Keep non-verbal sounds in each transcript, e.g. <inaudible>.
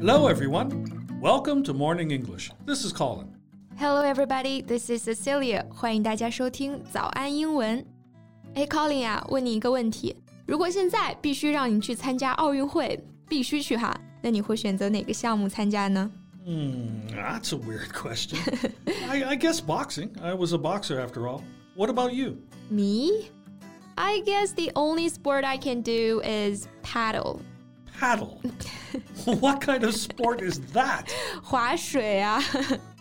Hello, everyone. Welcome to Morning English. This is Colin. Hello, everybody. This is Cecilia. 欢迎大家收听早安英文。哎，Colin 啊，问你一个问题：如果现在必须让你去参加奥运会，必须去哈，那你会选择哪个项目参加呢？Hmm, that's a weird question. <laughs> I, I guess boxing. I was a boxer after all. What about you? Me? I guess the only sport I can do is paddle. Paddle. what <laughs> kind of sport is that? 划水啊。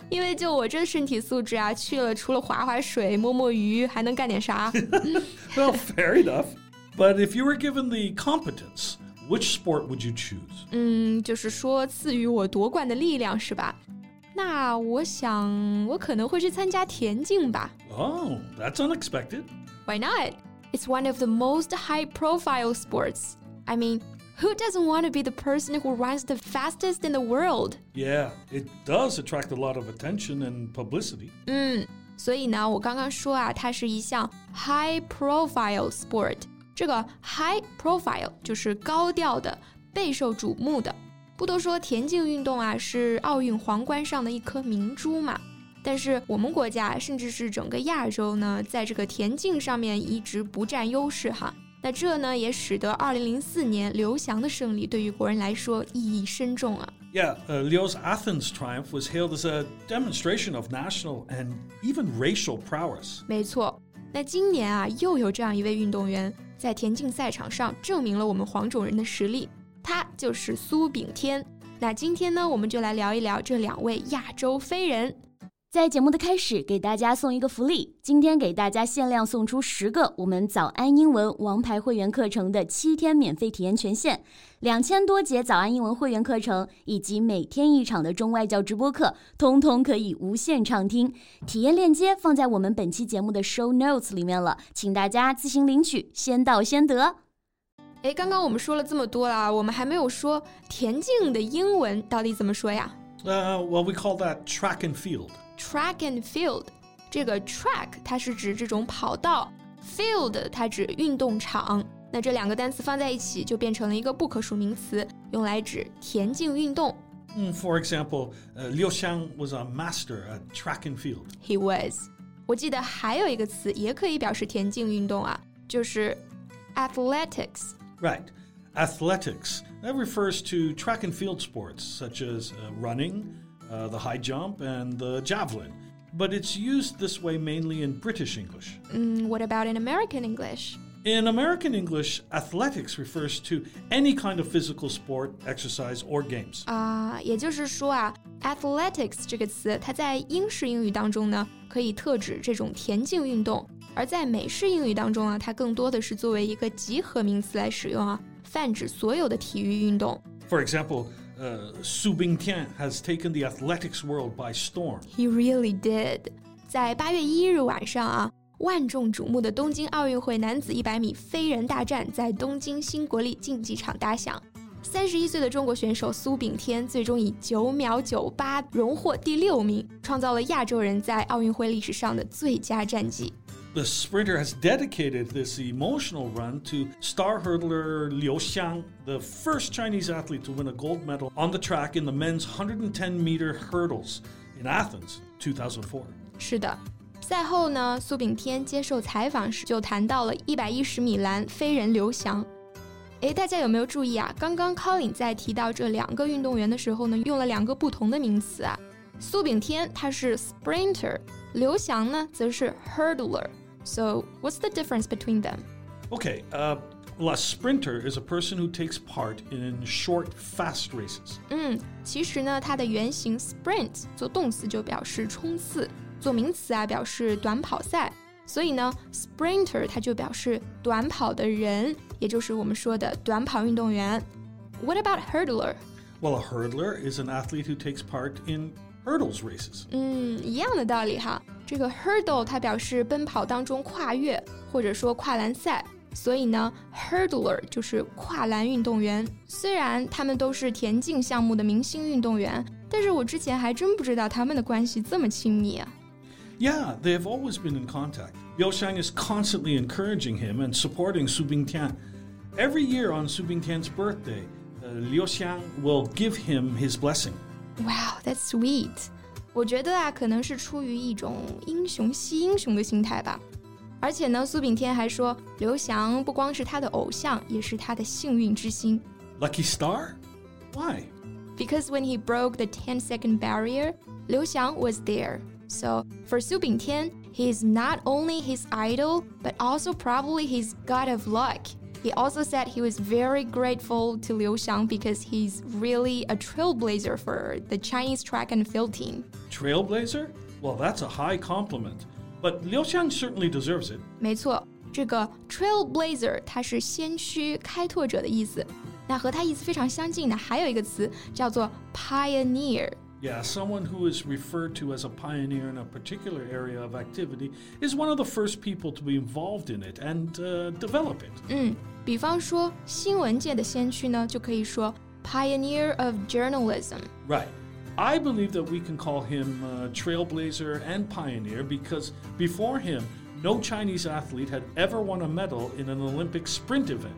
因为就我这身体素质啊，去了除了划划水、摸摸鱼，还能干点啥well, fair <laughs> <laughs> enough. But if you were given the competence, which sport would you choose? 嗯，就是说赐予我夺冠的力量是吧？那我想我可能会去参加田径吧。Oh, that's unexpected. Why not? It's one of the most high-profile sports. I mean, who doesn't want to be the person who runs the fastest in the world? Yeah, it does attract a lot of attention and publicity. 嗯，所以呢，我刚刚说啊，它是一项 high profile sport。这个 high profile 就是高调的、备受瞩目的。不都说田径运动啊是奥运皇冠上的一颗明珠嘛？但是我们国家甚至是整个亚洲呢，在这个田径上面一直不占优势哈。 那这呢，也使得2004年刘翔的胜利对于国人来说意义深重啊。Yeah, uh, Leo's Athens triumph was hailed as a demonstration of national and even racial prowess. 没错，那今年啊，又有这样一位运动员在田径赛场上证明了我们黄种人的实力，他就是苏炳添。那今天呢，我们就来聊一聊这两位亚洲飞人。在节目的开始，给大家送一个福利。今天给大家限量送出十个我们早安英文王牌会员课程的七天免费体验权限，两千多节早安英文会员课程以及每天一场的中外教直播课，通通可以无限畅听。体验链接放在我们本期节目的 show notes 里面了，请大家自行领取，先到先得。哎，刚刚我们说了这么多啦，我们还没有说田径的英文到底怎么说呀？Uh, well, we call that track and field. track and field，这个 track 它是指这种跑道，field 它指运动场。那这两个单词放在一起就变成了一个不可数名词，用来指田径运动。Mm, for example, uh, Liu Xiang was a master at track and field. He was. 我记得还有一个词也可以表示田径运动啊，就是 athletics. Right. Athletics. That refers to track and field sports such as uh, running, uh, the high jump, and the javelin. But it's used this way mainly in British English. Mm, what about in American English? In American English, athletics refers to any kind of physical sport, exercise, or games. 啊，也就是说啊，athletics 这个词，它在英式英语当中呢，可以特指这种田径运动；而在美式英语当中啊，它更多的是作为一个集合名词来使用啊，泛指所有的体育运动。For example, uh, Su Bingtian has taken the athletics world by storm. He really did. 在八月一日晚上啊，万众瞩目的东京奥运会男子一百米飞人大战在东京新国立竞技场打响。三十一岁的中国选手苏炳添最终以九秒九八荣获第六名，创造了亚洲人在奥运会历史上的最佳战绩。 the sprinter has dedicated this emotional run to star hurdler Liu Xiang, the first Chinese athlete to win a gold medal on the track in the men's 110 meter hurdles in Athens 2004. 是的。赛后呢，苏炳添接受采访时就谈到了一百一十米栏飞人刘翔。诶，大家有没有注意啊？刚刚 Colin 在提到这两个运动员的时候呢，用了两个不同的名词啊。苏炳添他是 sprinter，刘翔呢则是 hurdler。 so, what's the difference between them? Okay, uh, well, a sprinter is a person who takes part in short, fast races. 嗯，其实呢，它的原型 sprint 做动词就表示冲刺，做名词啊表示短跑赛。所以呢，sprinter 它就表示短跑的人，也就是我们说的短跑运动员。What about hurdler? Well, a hurdler is an athlete who takes part in hurdles races. 嗯，一样的道理哈。这个 hurdle 它表示奔跑当中跨越，或者说跨栏赛，所以呢，hurdler 就是跨栏运动员。虽然他们都是田径项目的明星运动员，但是我之前还真不知道他们的关系这么亲密啊。Yeah, they have always been in contact. Liu Xiang is constantly encouraging him and supporting Su Bingtian. Every year on Su Bingtian's birthday, uh, Liu Xiang will give him his blessing. Wow, that's sweet. 我觉得啊，可能是出于一种英雄惜英雄的心态吧。而且呢，苏炳添还说，刘翔不光是他的偶像，也是他的幸运之星。Lucky star? Why? Because when he broke the 10 second barrier, Liu Xiang was there. So for Su Bingtian, he is not only his idol, but also probably his god of luck. He also said he was very grateful to Liu Xiang because he's really a trailblazer for the Chinese track and field team. Trailblazer? Well, that's a high compliment. But Liu Xiang certainly deserves it. 没错，这个 trailblazer 它是先驱、开拓者的意思。那和它意思非常相近的还有一个词叫做 pioneer。 yeah, someone who is referred to as a pioneer in a particular area of activity is one of the first people to be involved in it and uh, develop it. 嗯，比方说新闻界的先驱呢，就可以说 pioneer of journalism. Right. I believe that we can call him a trailblazer and pioneer because before him, no Chinese athlete had ever won a medal in an Olympic sprint event.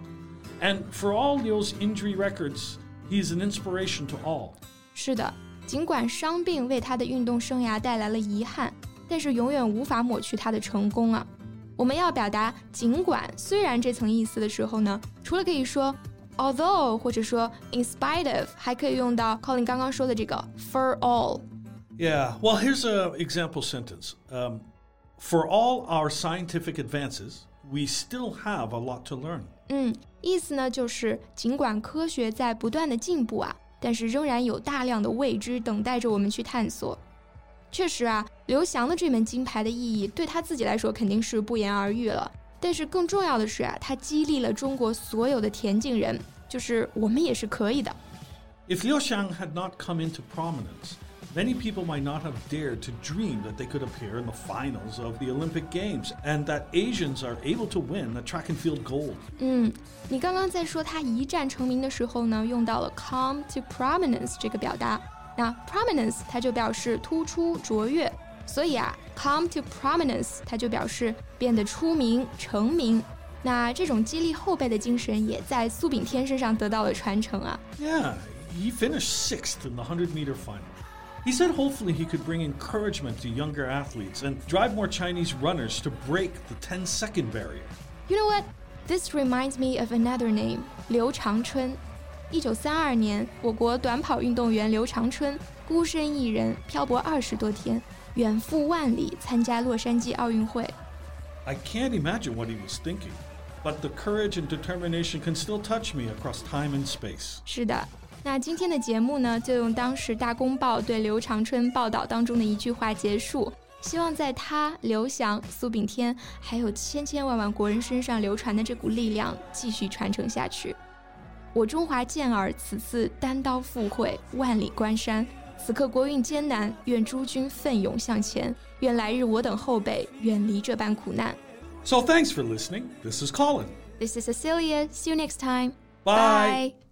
And for all Liu's injury records, he's an inspiration to all. 是的。 尽管伤病为他的运动生涯带来了遗憾，但是永远无法抹去他的成功啊！我们要表达“尽管”“虽然”这层意思的时候呢，除了可以说 although 或者说 in spite of，还可以用到 Colin 刚刚说的这个 for all。Yeah, well, here's an example sentence. Um, for all our scientific advances, we still have a lot to learn. 嗯，意思呢就是尽管科学在不断的进步啊。 但是仍然有大量的未知等待着我们去探索。确实啊，刘翔的这枚金牌的意义对他自己来说肯定是不言而喻了。但是更重要的是啊，他激励了中国所有的田径人，就是我们也是可以的。If Liu Xiang had not come into prominence. Many people might not have dared to dream that they could appear in the finals of the Olympic Games and that Asians are able to win a track and field gold. 嗯，你刚刚在说他一战成名的时候呢，用到了 come to prominence 这个表达。那 prominence 它就表示突出、卓越，所以啊，come to prominence 它就表示变得出名、成名。那这种激励后辈的精神也在苏炳添身上得到了传承啊。Yeah, he finished sixth in the 100 meter final. He said hopefully he could bring encouragement to younger athletes and drive more Chinese runners to break the 10 second barrier. You know what? This reminds me of another name, 刘长春。一九三二年，我国短跑运动员刘长春孤身一人漂泊二十多天，远赴万里参加洛杉矶奥运会。I can't imagine what he was thinking, but the courage and determination can still touch me across time and space. 是的， 那今天的节目呢，就用当时《大公报》对刘长春报道当中的一句话结束。希望在他、刘翔、苏炳添，还有千千万万国人身上流传的这股力量继续传承下去。我中华健儿此次单刀赴会，万里关山，此刻国运艰难，愿诸君奋勇向前，愿来日我等后辈远离这般苦难。So thanks for listening. This is Colin. This is Cecilia. See you next time. Bye.